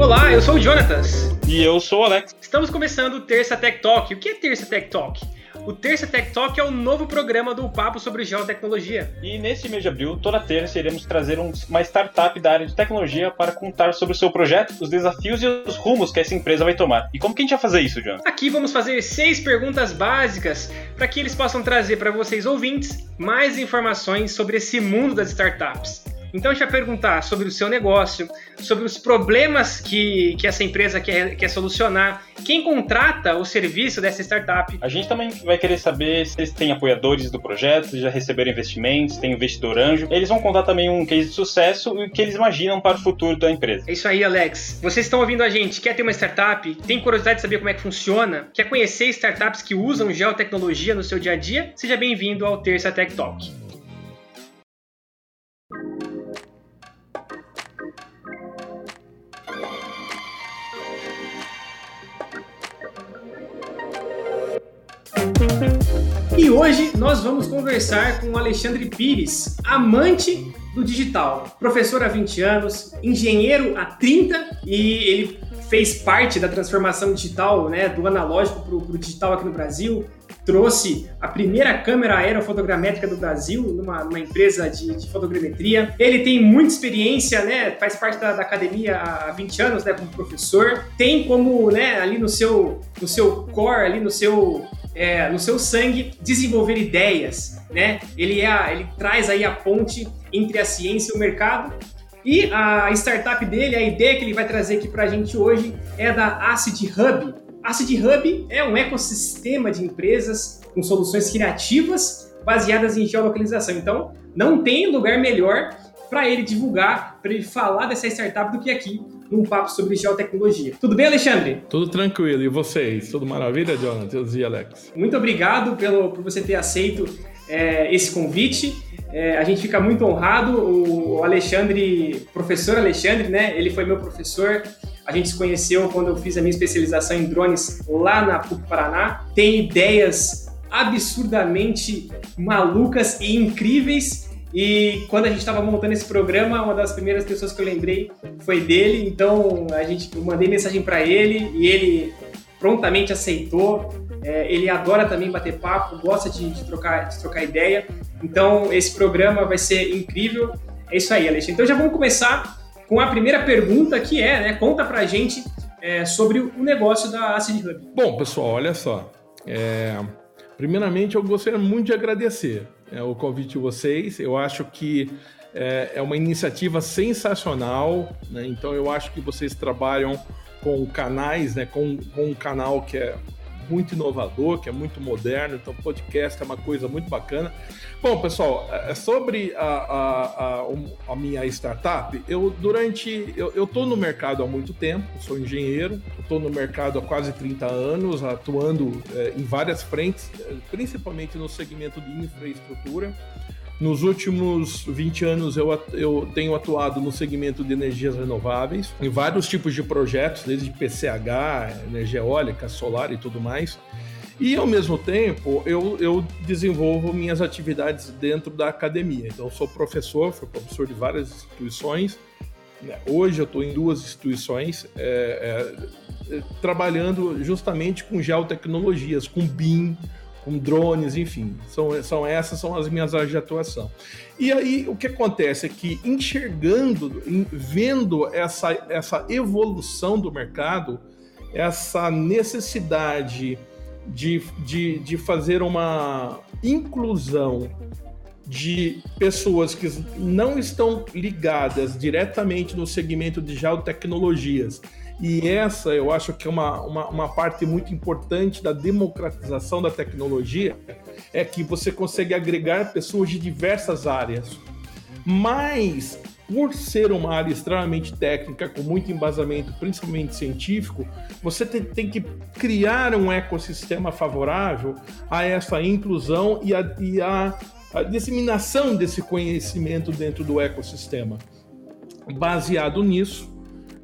Olá, eu sou o Jonatas. E eu sou o Alex. Estamos começando o Terça Tech Talk. O que é Terça Tech Talk? O Terça Tech Talk é o novo programa do Papo sobre Geotecnologia. E neste mês de abril, toda terça, iremos trazer um, uma startup da área de tecnologia para contar sobre o seu projeto, os desafios e os rumos que essa empresa vai tomar. E como que a gente vai fazer isso, John? Aqui vamos fazer seis perguntas básicas para que eles possam trazer para vocês ouvintes mais informações sobre esse mundo das startups. Então a gente vai perguntar sobre o seu negócio, sobre os problemas que, que essa empresa quer, quer solucionar, quem contrata o serviço dessa startup. A gente também vai querer saber se eles têm apoiadores do projeto, se já receberam investimentos, tem investidor anjo. Eles vão contar também um case de sucesso e o que eles imaginam para o futuro da empresa. É isso aí, Alex. Vocês estão ouvindo a gente, quer ter uma startup? Tem curiosidade de saber como é que funciona? Quer conhecer startups que usam geotecnologia no seu dia a dia? Seja bem-vindo ao Terça Tech Talk. Hoje nós vamos conversar com o Alexandre Pires, amante do digital, professor há 20 anos, engenheiro há 30 e ele fez parte da transformação digital, né, do analógico para o digital aqui no Brasil, trouxe a primeira câmera aerofotogramétrica do Brasil numa, numa empresa de, de, fotogrametria. Ele tem muita experiência, né? Faz parte da, da, academia há 20 anos, né? Como professor. Tem como, né? Ali no seu, no seu core, ali no seu é, no seu sangue desenvolver ideias, né? Ele, é ele traz aí a ponte entre a ciência e o mercado. E a startup dele, a ideia que ele vai trazer aqui para a gente hoje é da Acid Hub. Acid Hub é um ecossistema de empresas com soluções criativas baseadas em geolocalização. Então, não tem lugar melhor para ele divulgar, para ele falar dessa startup do que aqui num papo sobre geotecnologia. Tudo bem, Alexandre? Tudo tranquilo. E vocês? Tudo maravilha, Jonathan e Alex? Muito obrigado pelo, por você ter aceito é, esse convite. É, a gente fica muito honrado. O Alexandre, professor Alexandre, né? Ele foi meu professor. A gente se conheceu quando eu fiz a minha especialização em drones lá na PUC Paraná. Tem ideias absurdamente malucas e incríveis e quando a gente estava montando esse programa, uma das primeiras pessoas que eu lembrei foi dele. Então a gente, eu mandei mensagem para ele e ele prontamente aceitou. É, ele adora também bater papo, gosta de, de, trocar, de trocar ideia. Então esse programa vai ser incrível. É isso aí, Alexandre. Então já vamos começar com a primeira pergunta que é, né? Conta pra gente é, sobre o negócio da Acid Hub. Bom, pessoal, olha só. É, primeiramente, eu gostaria muito de agradecer é, o convite de vocês. Eu acho que é, é uma iniciativa sensacional, né? então eu acho que vocês trabalham com canais, né? com, com um canal que é muito inovador, que é muito moderno, então podcast é uma coisa muito bacana. Bom, pessoal, é, é sobre a, a, a, a minha startup, eu durante. Eu estou no mercado há muito tempo, sou engenheiro, estou no mercado há quase 30 anos, atuando é, em várias frentes, é, principalmente no segmento de infraestrutura. Nos últimos 20 anos eu, eu tenho atuado no segmento de energias renováveis, em vários tipos de projetos, desde PCH, energia eólica, solar e tudo mais. E ao mesmo tempo eu, eu desenvolvo minhas atividades dentro da academia. Então sou professor, fui professor de várias instituições. Né? Hoje eu estou em duas instituições é, é, trabalhando justamente com geotecnologias, com BIM, com drones, enfim, são, são essas são as minhas áreas de atuação. E aí o que acontece é que enxergando, vendo essa, essa evolução do mercado, essa necessidade de, de, de fazer uma inclusão de pessoas que não estão ligadas diretamente no segmento de geotecnologias, e essa eu acho que é uma, uma, uma, parte muito importante da democratização da tecnologia, é que você consegue agregar pessoas de diversas áreas. Mas, por ser uma área extremamente técnica, com muito embasamento, principalmente científico, você tem, tem que criar um ecossistema favorável a essa inclusão e a, e a, a disseminação desse conhecimento dentro do ecossistema. Baseado nisso,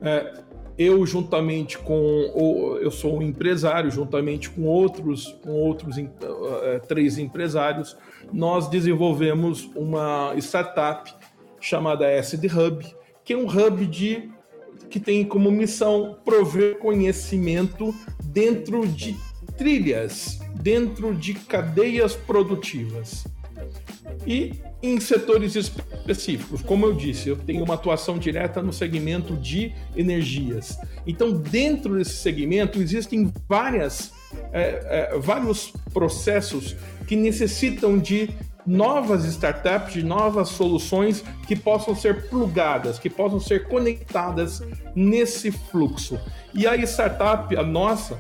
é, eu juntamente com eu sou um empresário juntamente com outros com outros uh, três empresários nós desenvolvemos uma startup chamada SD Hub que é um hub de que tem como missão prover conhecimento dentro de trilhas dentro de cadeias produtivas. E em setores específicos. Como eu disse, eu tenho uma atuação direta no segmento de energias. Então, dentro desse segmento, existem várias, é, é, vários processos que necessitam de novas startups, de novas soluções que possam ser plugadas, que possam ser conectadas nesse fluxo. E a startup, a nossa,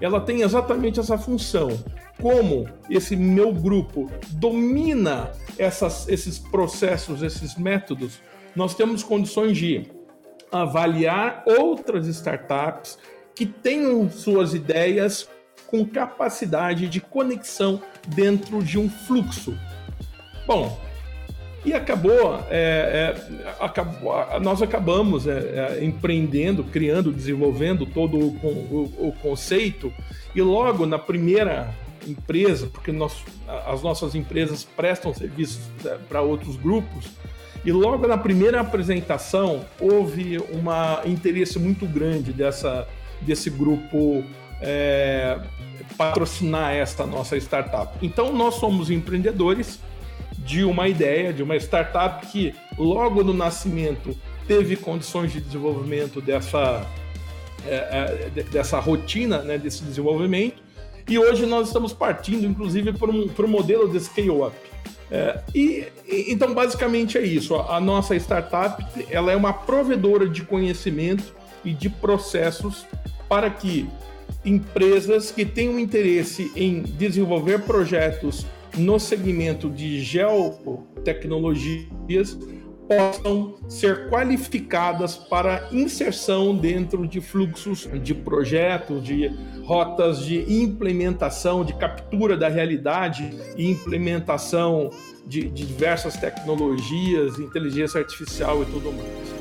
ela tem exatamente essa função. Como esse meu grupo domina essas, esses processos, esses métodos, nós temos condições de avaliar outras startups que tenham suas ideias com capacidade de conexão dentro de um fluxo. Bom, e acabou, é, é, acabou nós acabamos é, é empreendendo, criando, desenvolvendo todo o, o, o, conceito, e logo na primeira empresa, porque nós, as nossas empresas prestam serviços é, para outros grupos, e logo na primeira apresentação houve um interesse muito grande dessa, desse grupo é, patrocinar esta nossa startup. Então nós somos empreendedores de uma ideia, de uma startup que logo no nascimento teve condições de desenvolvimento dessa, é, é, dessa rotina, né, desse desenvolvimento, e hoje nós estamos partindo, inclusive, para um, para um modelo de scale-up. É, e, então, basicamente é isso. A, a nossa startup ela é uma provedora de conhecimento e de processos para que empresas que tenham interesse em desenvolver projetos no segmento de geotecnologias possam ser qualificadas para inserção dentro de fluxos de projetos, de rotas de implementação, de captura da realidade e implementação de, de diversas tecnologias, inteligência artificial e tudo mais.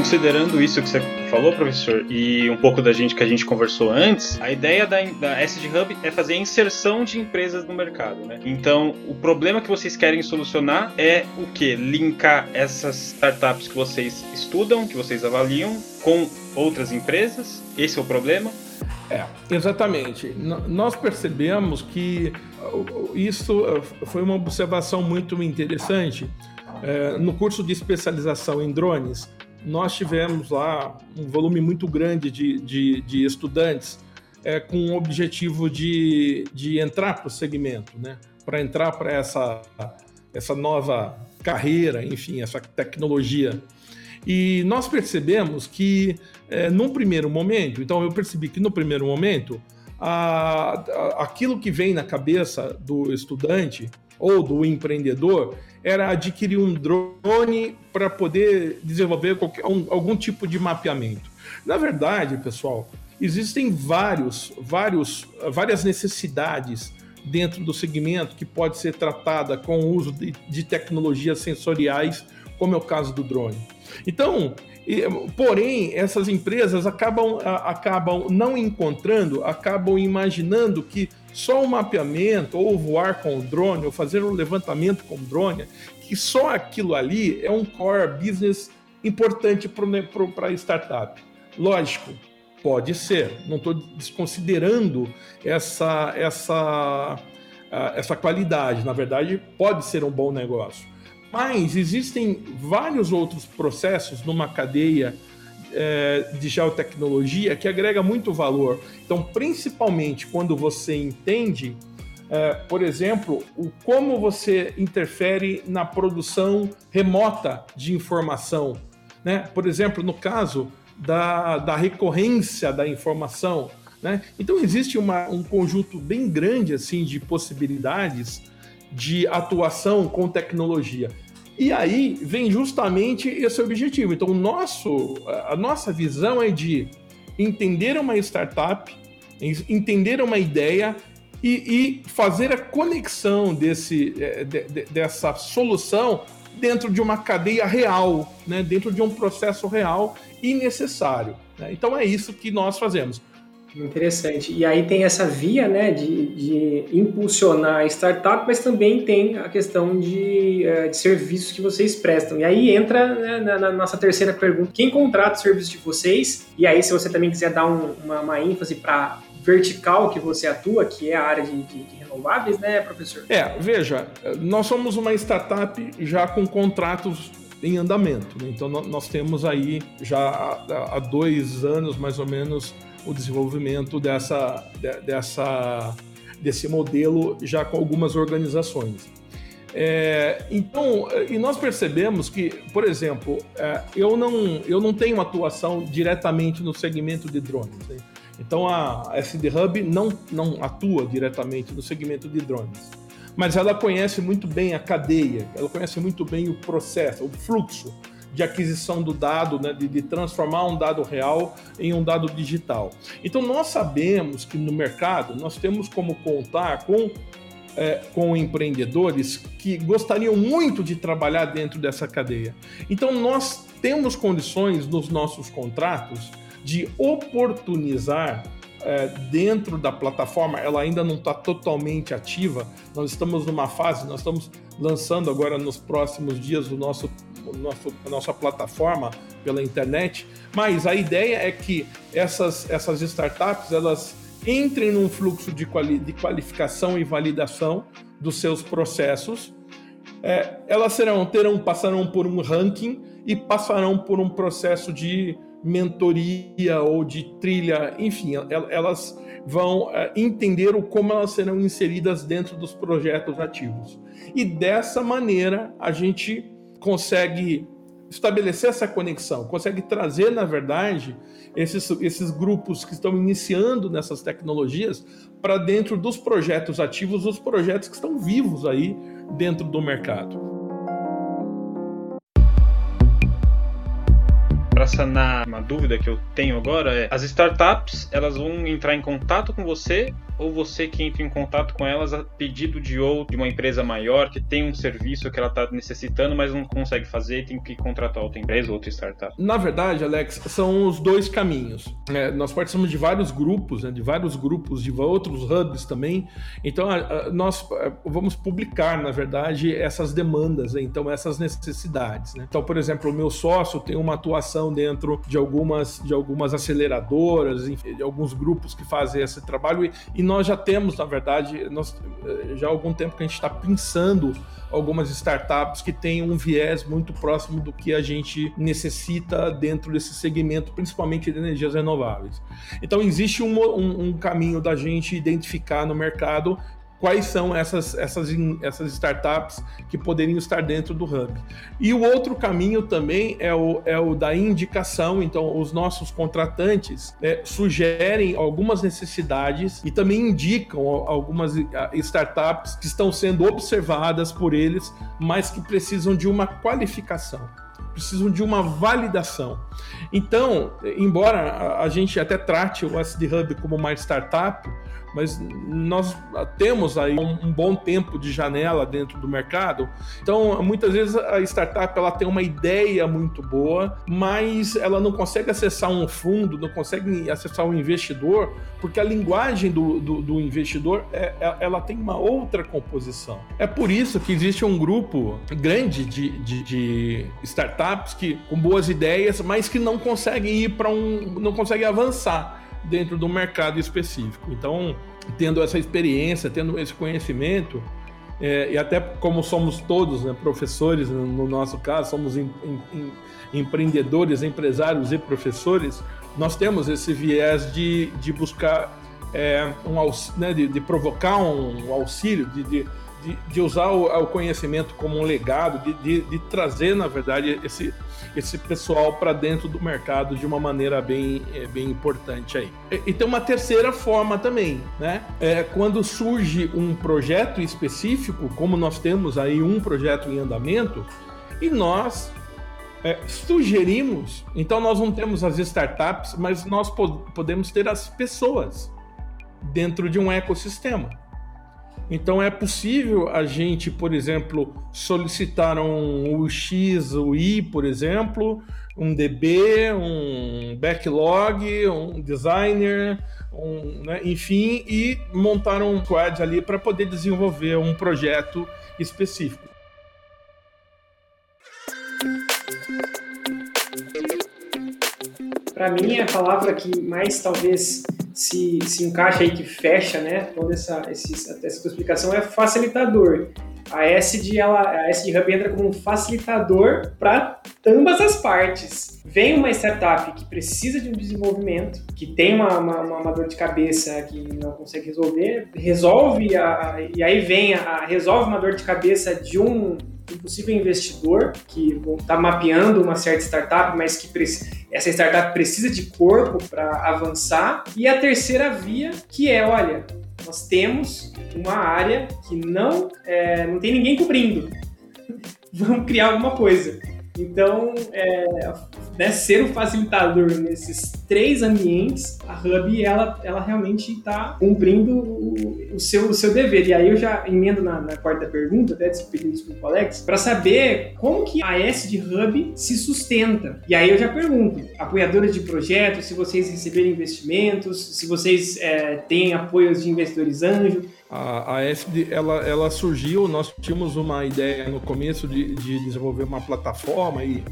Considerando isso que você falou, professor, e um pouco da gente que a gente conversou antes, a ideia da, da SD Hub é fazer a inserção de empresas no mercado, né? Então, o problema que vocês querem solucionar é o que? Linkar essas startups que vocês estudam, que vocês avaliam, com outras empresas? Esse é o problema? É, exatamente. nós percebemos que isso foi uma observação muito interessante. É, no curso de especialização em drones, nós tivemos lá um volume muito grande de, de, de estudantes é, com o objetivo de, de entrar para o segmento, né? para entrar para essa, essa nova carreira, enfim, essa tecnologia. E nós percebemos que, é, num primeiro momento, então eu percebi que no primeiro momento, a, a, aquilo que vem na cabeça do estudante ou do empreendedor era adquirir um drone para poder desenvolver qualquer, um, algum tipo de mapeamento. Na verdade, pessoal, existem vários, vários, várias necessidades dentro do segmento que pode ser tratada com o uso de, de tecnologias sensoriais, como é o caso do drone. Então, porém, essas empresas acabam, acabam não encontrando, acabam imaginando que só o mapeamento, ou voar com o drone, ou fazer um levantamento com o drone, que só aquilo ali é um core business importante para a startup. Lógico, pode ser, não estou desconsiderando essa, essa, essa qualidade, na verdade, pode ser um bom negócio. Mas existem vários outros processos numa cadeia é, de geotecnologia que agrega muito valor. Então, principalmente quando você entende, é, por exemplo, o como você interfere na produção remota de informação. Né? Por exemplo, no caso da, da recorrência da informação. Né? Então, existe uma, um conjunto bem grande assim de possibilidades de atuação com tecnologia. E aí vem justamente esse objetivo. Então, nosso, a nossa visão é de entender uma startup, entender uma ideia e, e fazer a conexão desse, é, de, de, dessa solução dentro de uma cadeia real, né, dentro de um processo real e necessário. Né? Então é isso que nós fazemos. Interessante. E aí tem essa via né, de, de impulsionar a startup, mas também tem a questão de, eh, de serviços que vocês prestam. E aí entra né, na, na, nossa terceira pergunta: quem contrata os serviços de vocês? E aí, se você também quiser dar um, uma, uma ênfase para vertical que você atua, que é a área de, de, de, renováveis, né, professor? É, veja, nós somos uma startup já com contratos em andamento. Né? Então, nós temos aí já há, dois anos, mais ou menos, o desenvolvimento dessa, dessa, desse modelo já com algumas organizações. É, então, e nós percebemos que, por exemplo, é, eu, não, eu não tenho atuação diretamente no segmento de drones. Né? Então, a SD Hub não, não atua diretamente no segmento de drones. Mas ela conhece muito bem a cadeia, ela conhece muito bem o processo, o fluxo de aquisição do dado, né, de, de, transformar um dado real em um dado digital. Então nós sabemos que no mercado nós temos como contar com é, com empreendedores que gostariam muito de trabalhar dentro dessa cadeia. Então nós temos condições nos nossos contratos de oportunizar é, dentro da plataforma, ela ainda não está totalmente ativa. Nós estamos numa fase, nós estamos lançando agora nos próximos dias o nosso, o nosso, a nossa plataforma pela internet. Mas a ideia é que essas, essas startups elas entrem num fluxo de, quali, de qualificação e validação dos seus processos. É, elas serão, terão, passarão por um ranking e passarão por um processo de mentoria ou de trilha, enfim, elas vão eh, entender o como elas serão inseridas dentro dos projetos ativos. E dessa maneira a gente consegue estabelecer essa conexão, consegue trazer, na verdade, esses, esses grupos que estão iniciando nessas tecnologias para dentro dos projetos ativos, os projetos que estão vivos aí dentro do mercado. Para sanar uma dúvida que eu tenho agora é: as startups elas vão entrar em contato com você ou você que entra em contato com elas a pedido de ou de uma empresa maior que tem um serviço que ela está necessitando, mas não consegue fazer e tem que contratar outra empresa, outra startup? Na verdade, Alex, são os dois caminhos. É, nós participamos de vários grupos, né, de vários grupos, de outros hubs também. Então, a, a, nós vamos publicar, na verdade, essas demandas, né, então essas necessidades. Né? Então, por exemplo, o meu sócio tem uma atuação dentro de algumas, de algumas aceleradoras, enfim, de alguns grupos que fazem esse trabalho e, e nós já temos, na verdade, nós, eh, já há algum tempo que a gente está pensando algumas startups que têm um viés muito próximo do que a gente necessita dentro desse segmento, principalmente de energias renováveis. Então, existe um, um, um caminho da gente identificar no mercado quais são essas, essas, essas startups que poderiam estar dentro do Hub. E o outro caminho também é o, é o da indicação, então os nossos contratantes é, sugerem algumas necessidades e também indicam algumas ah, startups que estão sendo observadas por eles, mas que precisam de uma qualificação precisam de uma validação. Então, embora a gente até trate o SD Hub como uma startup, mas nós temos aí um, um, bom tempo de janela dentro do mercado. Então, muitas vezes a startup ela tem uma ideia muito boa, mas ela não consegue acessar um fundo, não consegue acessar um investidor, porque a linguagem do, do, do investidor é, é, ela tem uma outra composição. É por isso que existe um grupo grande de, de, de startups que com boas ideias, mas que não conseguem ir para um, não conseguem avançar dentro do mercado específico. Então, tendo essa experiência, tendo esse conhecimento, é, e até como somos todos né, professores, no nosso caso, somos em, em, empreendedores, empresários e professores, nós temos esse viés de, de buscar é, um né, de, de, provocar um auxílio, de, de, de usar o, o, conhecimento como um legado, de, de trazer, na verdade, esse, esse pessoal para dentro do mercado de uma maneira bem, é, bem importante aí. E, e, tem uma terceira forma também, né? É quando surge um projeto específico, como nós temos aí um projeto em andamento, e nós é, sugerimos, então nós não temos as startups, mas nós po podemos ter as pessoas dentro de um ecossistema. Então é possível a gente, por exemplo, solicitar um UX, o I, por exemplo, um DB, um backlog, um designer, um, né, enfim, e montar um squad ali para poder desenvolver um projeto específico. Para mim, a palavra que mais talvez se, se encaixa aí, que fecha né, toda essa, essa, essa explicação é facilitador. A SD, ela, a SD Hub entra como um facilitador para ambas as partes. Vem uma startup que precisa de um desenvolvimento, que tem uma, uma, uma dor de cabeça que não consegue resolver, resolve, a, e aí vem a, resolve uma dor de cabeça de um um possível investidor que está mapeando uma certa startup, mas que essa startup precisa de corpo para avançar. E a terceira via, que é, olha, nós temos uma área que não, é, não tem ninguém cobrindo. Vamos criar alguma coisa. Então, é, né, ser o facilitador nesses três ambientes, a Hub ela, ela realmente está cumprindo o, o, seu, o seu dever. E aí eu já emendo na, na quarta pergunta, até pedindo desculpa, Alex, para saber como que a S de Hub se sustenta. E aí eu já pergunto, apoiadores de projetos, se vocês receberem investimentos, se vocês é, têm apoios de investidores anjo, a, a ela, ela surgiu, nós tínhamos uma ideia no começo de, de desenvolver uma plataforma e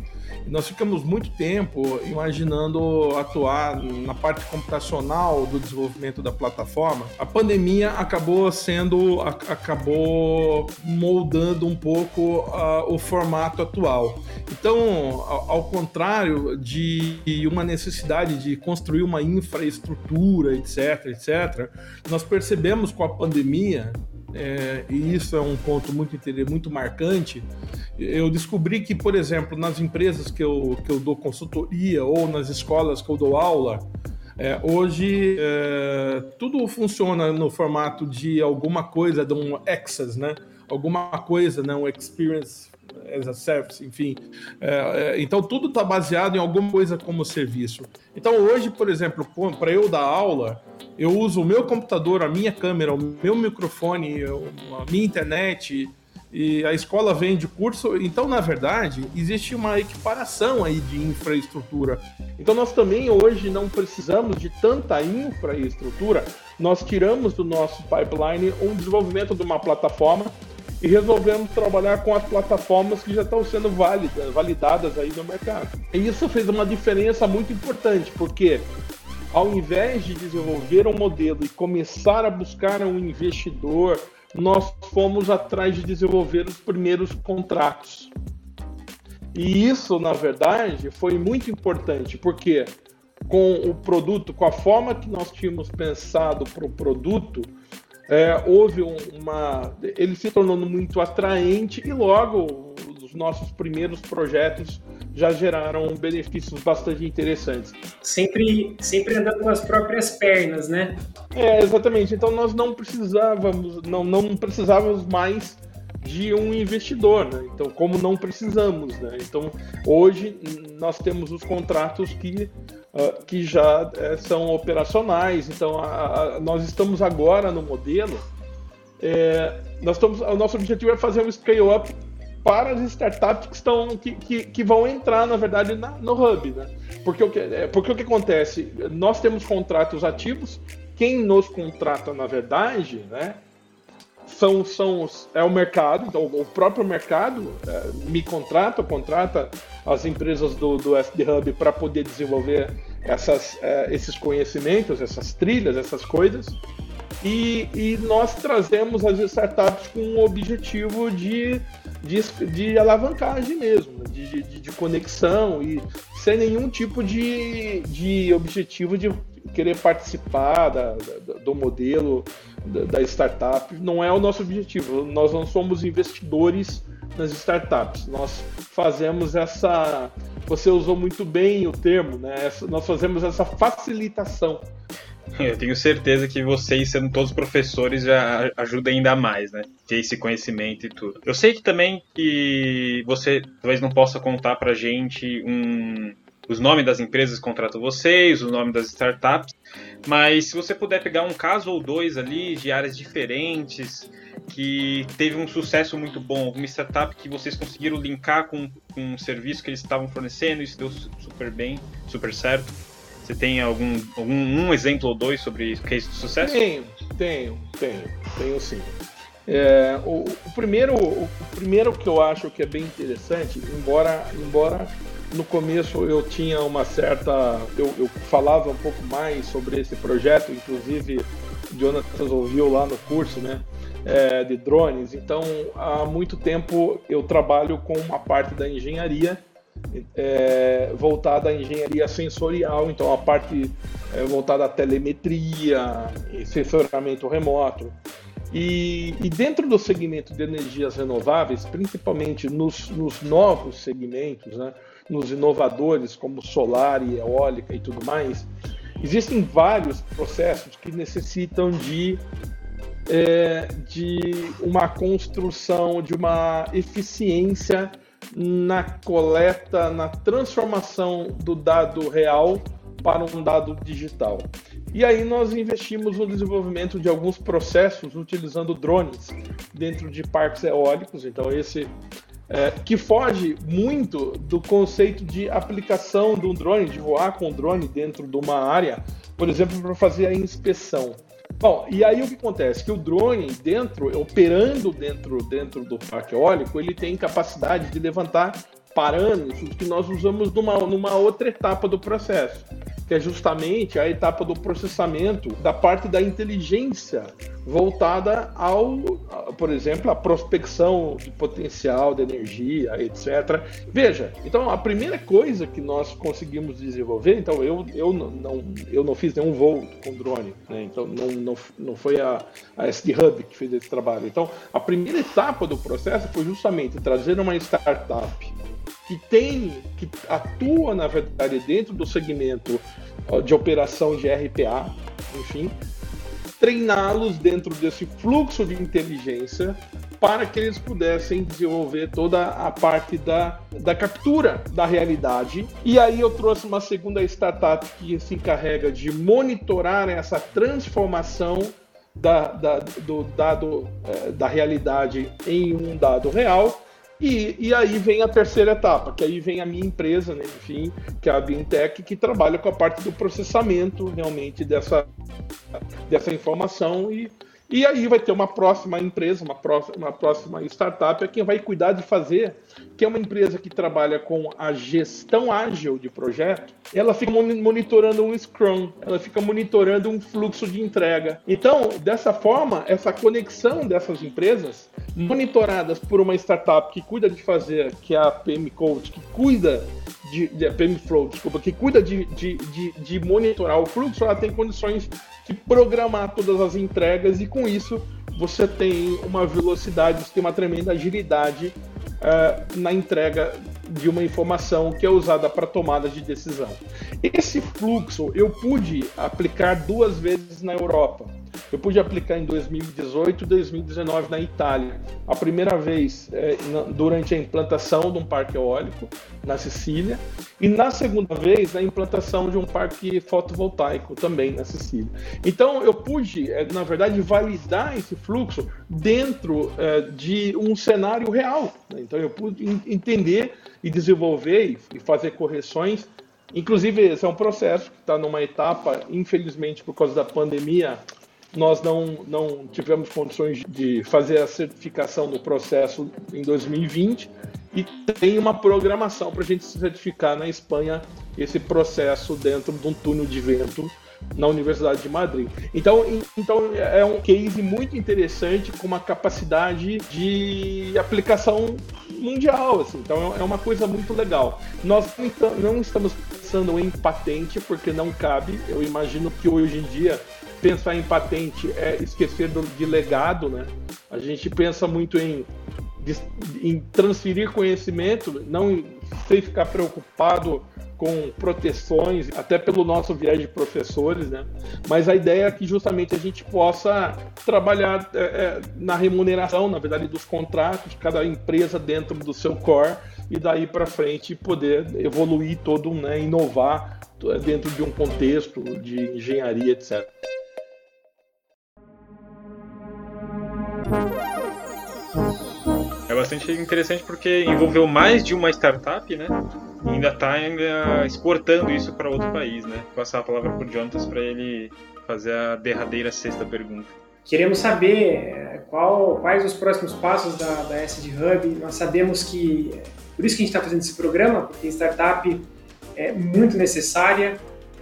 nós ficamos muito tempo imaginando atuar na parte computacional do desenvolvimento da plataforma. A pandemia acabou sendo, acabou moldando um pouco uh, o formato atual. Então, ao, ao contrário de uma necessidade de construir uma infraestrutura, etc, etc, nós percebemos com a pandemia é, e isso é um ponto muito, muito marcante. Eu descobri que, por exemplo, nas empresas que eu, que eu dou consultoria ou nas escolas que eu dou aula, é, hoje é, tudo funciona no formato de alguma coisa, de um access, né? Alguma coisa, né? um experience as a service, enfim. É, é, então tudo está baseado em alguma coisa como serviço. Então hoje, por exemplo, para eu dar aula, eu uso o meu computador, a minha câmera, o meu microfone, a minha internet, e a escola vende curso. Então, na verdade, existe uma equiparação aí de infraestrutura. Então, nós também hoje não precisamos de tanta infraestrutura. Nós tiramos do nosso pipeline o desenvolvimento de uma plataforma e resolvemos trabalhar com as plataformas que já estão sendo válidas, validadas aí no mercado. E isso fez uma diferença muito importante, porque ao invés de desenvolver um modelo e começar a buscar um investidor, nós fomos atrás de desenvolver os primeiros contratos. E isso, na verdade, foi muito importante, porque com o produto, com a forma que nós tínhamos pensado para o produto, é, houve uma. Ele se tornou muito atraente e logo os nossos primeiros projetos já geraram benefícios bastante interessantes. Sempre, sempre andando com as próprias pernas, né? É, exatamente. Então nós não precisávamos, não, não precisávamos mais de um investidor, né? Então, como não precisamos, né? Então, hoje nós temos os contratos que, uh, que já uh, são operacionais. Então, a, a, nós estamos agora no modelo. É, nós estamos, o nosso objetivo é fazer um scale-up para as startups que, estão, que, que, que vão entrar, na verdade, na, no hub. Né? Porque, o que, é, porque o que acontece? Nós temos contratos ativos, quem nos contrata, na verdade, né, são, são, é o mercado, então o próprio mercado é, me contrata, contrata as empresas do, do SD Hub para poder desenvolver essas, é, esses conhecimentos, essas trilhas, essas coisas. E, e, nós trazemos as startups com o objetivo de, de, de alavancagem mesmo, de, de, de, conexão e sem nenhum tipo de, de objetivo de querer participar da, da, do modelo da, da startup. Não é o nosso objetivo. Nós não somos investidores nas startups. Nós fazemos essa. Você usou muito bem o termo, né? Nós fazemos essa facilitação Eu tenho certeza que vocês, sendo todos professores, já ajudam ainda mais, né? Ter esse conhecimento e tudo. Eu sei que também que você talvez não possa contar pra gente um, os nomes das empresas que contratam vocês, o nome das startups, mas se você puder pegar um caso ou dois ali de áreas diferentes, que teve um sucesso muito bom, alguma startup que vocês conseguiram linkar com, com um serviço que eles estavam fornecendo, isso deu super bem, super certo. Você tem algum, algum um exemplo ou dois sobre case de sucesso? Tenho, tenho, tenho, tenho sim. É, o, o, primeiro, o, o, primeiro que eu acho que é bem interessante, embora, embora no começo eu tinha uma certa. Eu, eu falava um pouco mais sobre esse projeto, inclusive Jonathan ouviu lá no curso, né? É, de drones. Então, há muito tempo eu trabalho com uma parte da engenharia é, voltada à engenharia sensorial, então a parte é, voltada à telemetria, sensoramento remoto. E, e, dentro do segmento de energias renováveis, principalmente nos, nos novos segmentos, né, nos inovadores como solar e eólica e tudo mais, existem vários processos que necessitam de, é, de uma construção, de uma eficiência na coleta, na transformação do dado real para um dado digital. E aí nós investimos no desenvolvimento de alguns processos utilizando drones dentro de parques eólicos. Então esse é, que foge muito do conceito de aplicação de um drone, de voar com um drone dentro de uma área, por exemplo, para fazer a inspeção. Bom, e aí o que acontece? Que o drone, dentro, operando dentro, dentro do parque eólico, ele tem capacidade de levantar parâmetros que nós usamos numa, numa outra etapa do processo que é justamente a etapa do processamento da parte da inteligência voltada ao, por exemplo, a prospecção de potencial de energia, etc. Veja, então a primeira coisa que nós conseguimos desenvolver, então eu, eu, não, eu não fiz nenhum voo com drone, né? então não, não, não foi a, a SD Hub que fez esse trabalho. Então a primeira etapa do processo foi justamente trazer uma startup que tem, que atua, na verdade, dentro do segmento de operação de RPA, enfim, treiná-los dentro desse fluxo de inteligência para que eles pudessem desenvolver toda a parte da, da captura da realidade. E aí eu trouxe uma segunda startup que se encarrega de monitorar essa transformação da, da, do dado é, da realidade em um dado real e, e aí vem a terceira etapa, que aí vem a minha empresa, né, enfim, que é a Bintech, que trabalha com a parte do processamento realmente dessa, dessa informação e, e aí vai ter uma próxima empresa, uma próxima, uma próxima startup, é quem vai cuidar de fazer, que é uma empresa que trabalha com a gestão ágil de projeto, ela fica monitorando um Scrum, ela fica monitorando um fluxo de entrega. Então, dessa forma, essa conexão dessas empresas, monitoradas por uma startup que cuida de fazer, que é a PM Code, que cuida de, de PM Flow, desculpa, que cuida de, de, de, de monitorar o fluxo, ela tem condições de programar todas as entregas e com isso você tem uma velocidade, você tem uma tremenda agilidade uh, na entrega de uma informação que é usada para tomada de decisão. Esse fluxo eu pude aplicar duas vezes na Europa. Eu pude aplicar em 2018 e 2019 na Itália. A primeira vez é, durante a implantação de um parque eólico na Sicília e na segunda vez na implantação de um parque fotovoltaico também na Sicília. Então eu pude, é, na verdade, validar esse fluxo dentro é, de um cenário real. Né? Então eu pude entender e desenvolver e fazer correções Inclusive, esse é um processo que está numa etapa, infelizmente, por causa da pandemia, nós não, não tivemos condições de fazer a certificação do processo em 2020 e tem uma programação para a gente certificar na Espanha esse processo dentro de um túnel de vento na Universidade de Madrid. Então, então é um case muito interessante com uma capacidade de aplicação mundial, assim. Então é uma coisa muito legal. Nós não estamos pensando em patente porque não cabe. Eu imagino que hoje em dia pensar em patente é esquecer do, de legado, né? A gente pensa muito em, em transferir conhecimento, não sem ficar preocupado com proteções, até pelo nosso viés de professores, né? Mas a ideia é que justamente a gente possa trabalhar é, é, na remuneração, na verdade, dos contratos, cada empresa dentro do seu core e daí para frente poder evoluir todo, né, inovar dentro de um contexto de engenharia, etc. É bastante interessante porque envolveu mais de uma startup, né? E ainda está exportando isso para outro país, né? Vou passar a palavra para o Jonatas para ele fazer a derradeira sexta pergunta. Queremos saber é, qual, quais os próximos passos da, da SD Hub. Nós sabemos que, por isso que a gente está fazendo esse programa, porque startup é muito necessária,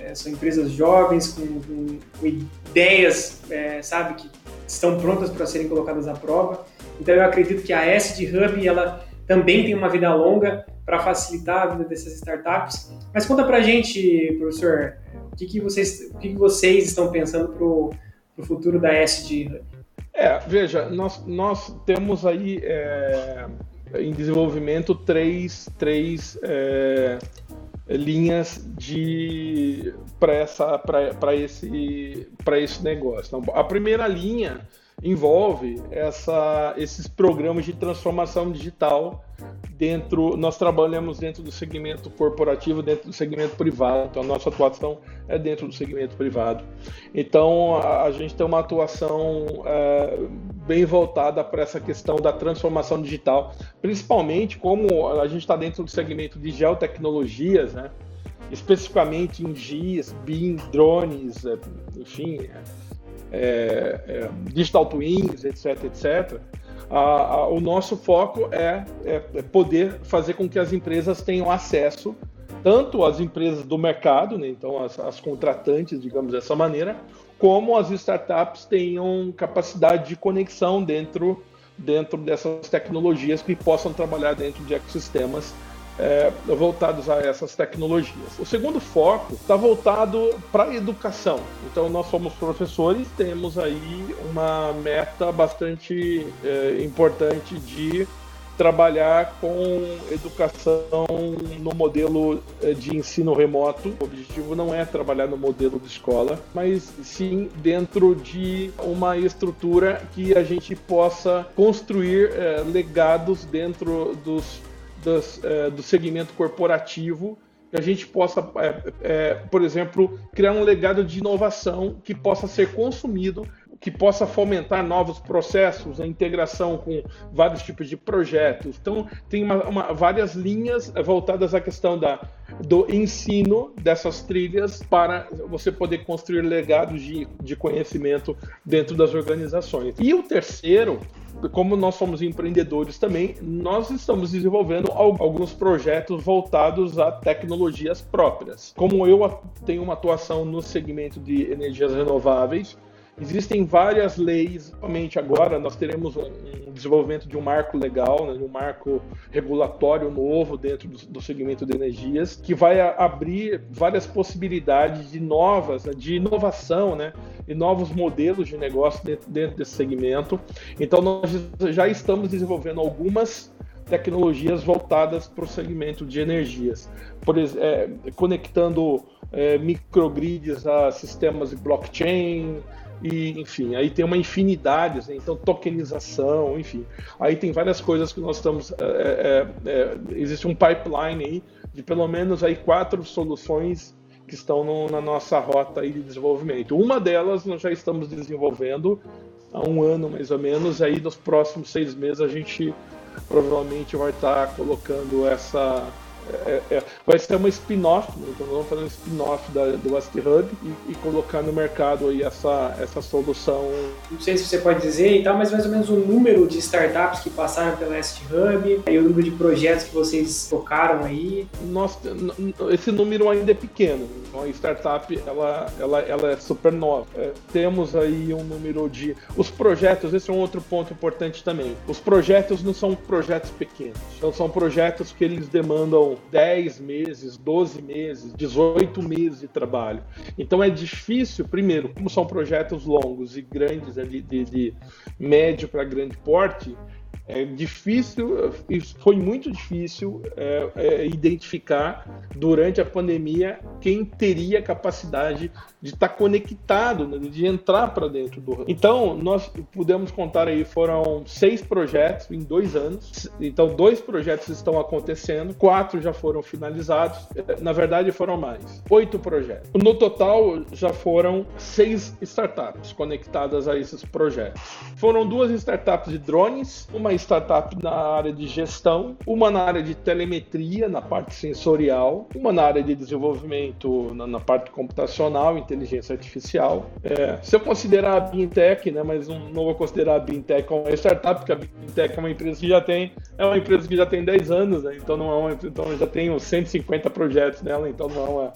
é, são empresas jovens com, com, com ideias, é, sabe, que estão prontas para serem colocadas à prova. Então eu acredito que a SD Hub ela também tem uma vida longa para facilitar a vida dessas startups. Mas conta para gente, professor, o que, que vocês, o que, que vocês estão pensando para o futuro da SD Hub? É, veja, nós, nós temos aí é, em desenvolvimento três, três é, linhas de para esse para esse negócio. Então, a primeira linha envolve essa, esses programas de transformação digital dentro nós trabalhamos dentro do segmento corporativo dentro do segmento privado. Então a nossa atuação é dentro do segmento privado. Então a, a gente tem uma atuação é, bem voltada para essa questão da transformação digital principalmente como a gente está dentro do segmento de geotecnologias né? Especificamente em GIS, BIM, drones, é, enfim, é, é, digital twins, etc, etc, a, a, o nosso foco é, é, é, poder fazer com que as empresas tenham acesso, tanto as empresas do mercado, né, então as, as contratantes, digamos dessa maneira, como as startups tenham capacidade de conexão dentro, dentro dessas tecnologias que possam trabalhar dentro de ecossistemas é, voltados a essas tecnologias. O segundo foco está voltado para a educação. Então, nós somos professores, temos aí uma meta bastante é, importante de trabalhar com educação no modelo é, de ensino remoto. O objetivo não é trabalhar no modelo de escola, mas sim dentro de uma estrutura que a gente possa construir é, legados dentro dos das, é, do segmento corporativo, que a gente possa, é, é, por exemplo, criar um legado de inovação que possa ser consumido, que possa fomentar novos processos, a integração com vários tipos de projetos. Então, tem uma, uma, várias linhas voltadas à questão da, do ensino dessas trilhas para você poder construir legados de, de conhecimento dentro das organizações. E o terceiro como nós somos empreendedores também, nós estamos desenvolvendo alguns projetos voltados a tecnologias próprias. Como eu tenho uma atuação no segmento de energias renováveis, Existem várias leis, somente agora nós teremos um, desenvolvimento de um marco legal, né, um marco regulatório novo dentro do, do segmento de energias, que vai a, abrir várias possibilidades de novas, né, de inovação, né, e novos modelos de negócio dentro, dentro desse segmento. Então nós já estamos desenvolvendo algumas tecnologias voltadas para o segmento de energias, por, é, conectando é, microgrids a sistemas de blockchain, e enfim, aí tem uma infinidade, né? então tokenização, enfim, aí tem várias coisas que nós estamos, é, é, é, existe um pipeline aí de pelo menos aí quatro soluções que estão no, na nossa rota aí de desenvolvimento. Uma delas nós já estamos desenvolvendo há um ano mais ou menos, aí nos próximos seis meses a gente provavelmente vai estar colocando essa é, é, vai ser uma spin-off, né? então vamos fazer um spin-off do West Hub e, e, colocar no mercado aí essa, essa solução. Não sei se você pode dizer e tal, mas mais ou menos o número de startups que passaram pela West Hub e o número de projetos que vocês tocaram aí. Nossa, esse número ainda é pequeno. A startup ela, ela, ela é super nova. É, temos aí um número de. Os projetos, esse é um outro ponto importante também. Os projetos não são projetos pequenos, então são projetos que eles demandam 10 meses, 12 meses, 18 meses de trabalho. Então é difícil, primeiro, como são projetos longos e grandes, de, de, de médio para grande porte, É difícil, foi muito difícil é, é, identificar durante a pandemia quem teria capacidade de estar tá conectado, né, de entrar para dentro do. Então, nós pudemos contar aí, foram seis projetos em dois anos. Então, dois projetos estão acontecendo, quatro já foram finalizados. Na verdade, foram mais. Oito projetos. No total, já foram seis startups conectadas a esses projetos. Foram duas startups de drones, uma startup na área de gestão, uma na área de telemetria, na parte sensorial, uma na área de desenvolvimento, na, na parte computacional, inteligência artificial. É, se eu considerar a Bintech, né, mas não, não, vou considerar a Bintech como uma startup, porque a Bintech é uma empresa que já tem, é uma empresa que já tem 10 anos, né, então não é uma, então já tenho 150 projetos nela, então não é uma,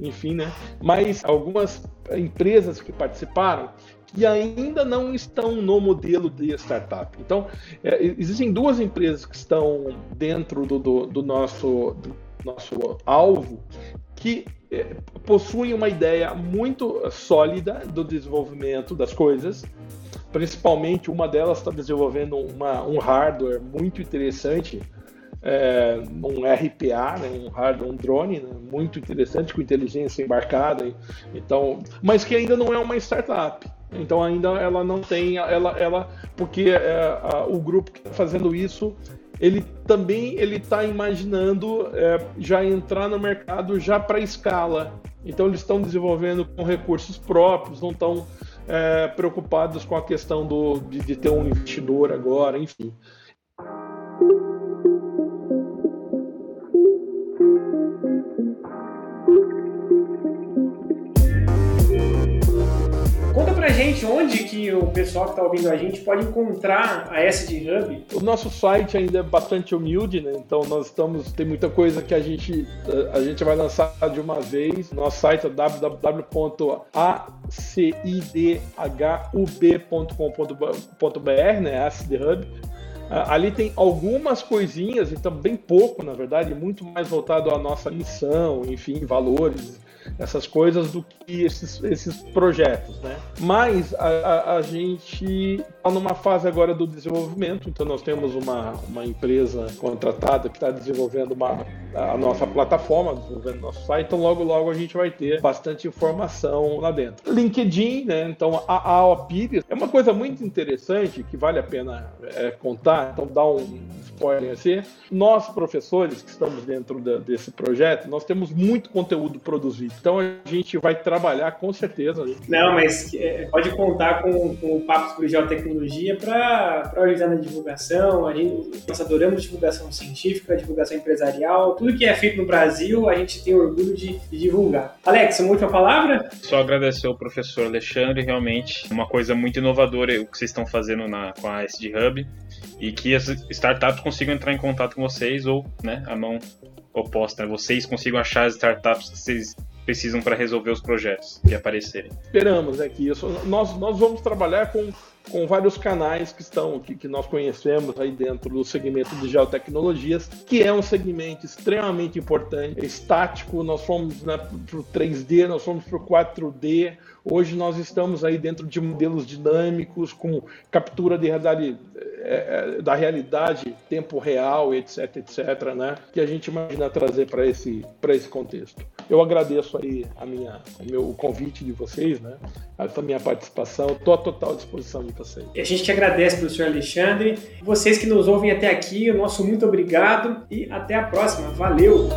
enfim, né? Mas algumas empresas que participaram que ainda não estão no modelo de startup. Então, é, existem duas empresas que estão dentro do, do, do nosso, do nosso alvo que é, possuem uma ideia muito sólida do desenvolvimento das coisas. Principalmente, uma delas está desenvolvendo uma, um hardware muito interessante é, um RPA, né, um hardware, um drone, né, muito interessante com inteligência embarcada, então, mas que ainda não é uma startup. Então ainda ela não tem, ela, ela porque é, a, o grupo que está fazendo isso, ele também ele está imaginando é, já entrar no mercado já para escala. Então eles estão desenvolvendo com recursos próprios, não estão é, preocupados com a questão do, de, de ter um investidor agora, enfim. Gente onde que o pessoal que está ouvindo a gente pode encontrar a SD Hub. O nosso site ainda é bastante humilde, né? Então nós estamos tem muita coisa que a gente a gente vai lançar de uma vez. Nosso site é www.acidhub.com.br, né? SD Hub. Ali tem algumas coisinhas, então bem pouco, na verdade, muito mais voltado à nossa missão, enfim, valores essas coisas do que esses, esses projetos, né? Mas a, a, a gente está numa fase agora do desenvolvimento, então nós temos uma, uma empresa contratada que está desenvolvendo uma, a nossa plataforma, desenvolvendo nosso site, então logo logo a gente vai ter bastante informação lá dentro. LinkedIn, né? Então a, a Opires é uma coisa muito interessante que vale a pena é, contar, então dá um spoiler assim. Nós, professores que estamos dentro da, desse projeto, nós temos muito conteúdo produzido. Então a gente vai trabalhar com certeza. Não, mas é, pode contar com, com o Papo sobre Geotecnologia para ajudar na divulgação. A gente, nós adoramos divulgação científica, divulgação empresarial. Tudo que é feito no Brasil, a gente tem orgulho de, de divulgar. Alex, uma última palavra? Só agradecer ao professor Alexandre, realmente uma coisa muito inovadora o que vocês estão fazendo na, com a SD Hub e que as startups consigam entrar em contato com vocês ou né, a mão oposta, né? vocês consigam achar as startups que vocês precisam para resolver os projetos que aparecerem. Esperamos né, que isso. Nós, nós vamos trabalhar com, com vários canais que estão que, que nós conhecemos aí dentro do segmento de geotecnologias, que é um segmento extremamente importante, é estático. Nós fomos né, para o 3D, nós fomos para o 4D. Hoje nós estamos aí dentro de modelos dinâmicos com captura de realidade, é, é da realidade, tempo real, etc, etc, né? Que a gente imagina trazer para esse esse contexto. Eu agradeço aí a minha, o meu convite de vocês, né? A minha participação. Estou à total disposição de vocês. E a gente que agradece, professor Alexandre. Vocês que nos ouvem até aqui, o nosso muito obrigado e até a próxima. Valeu!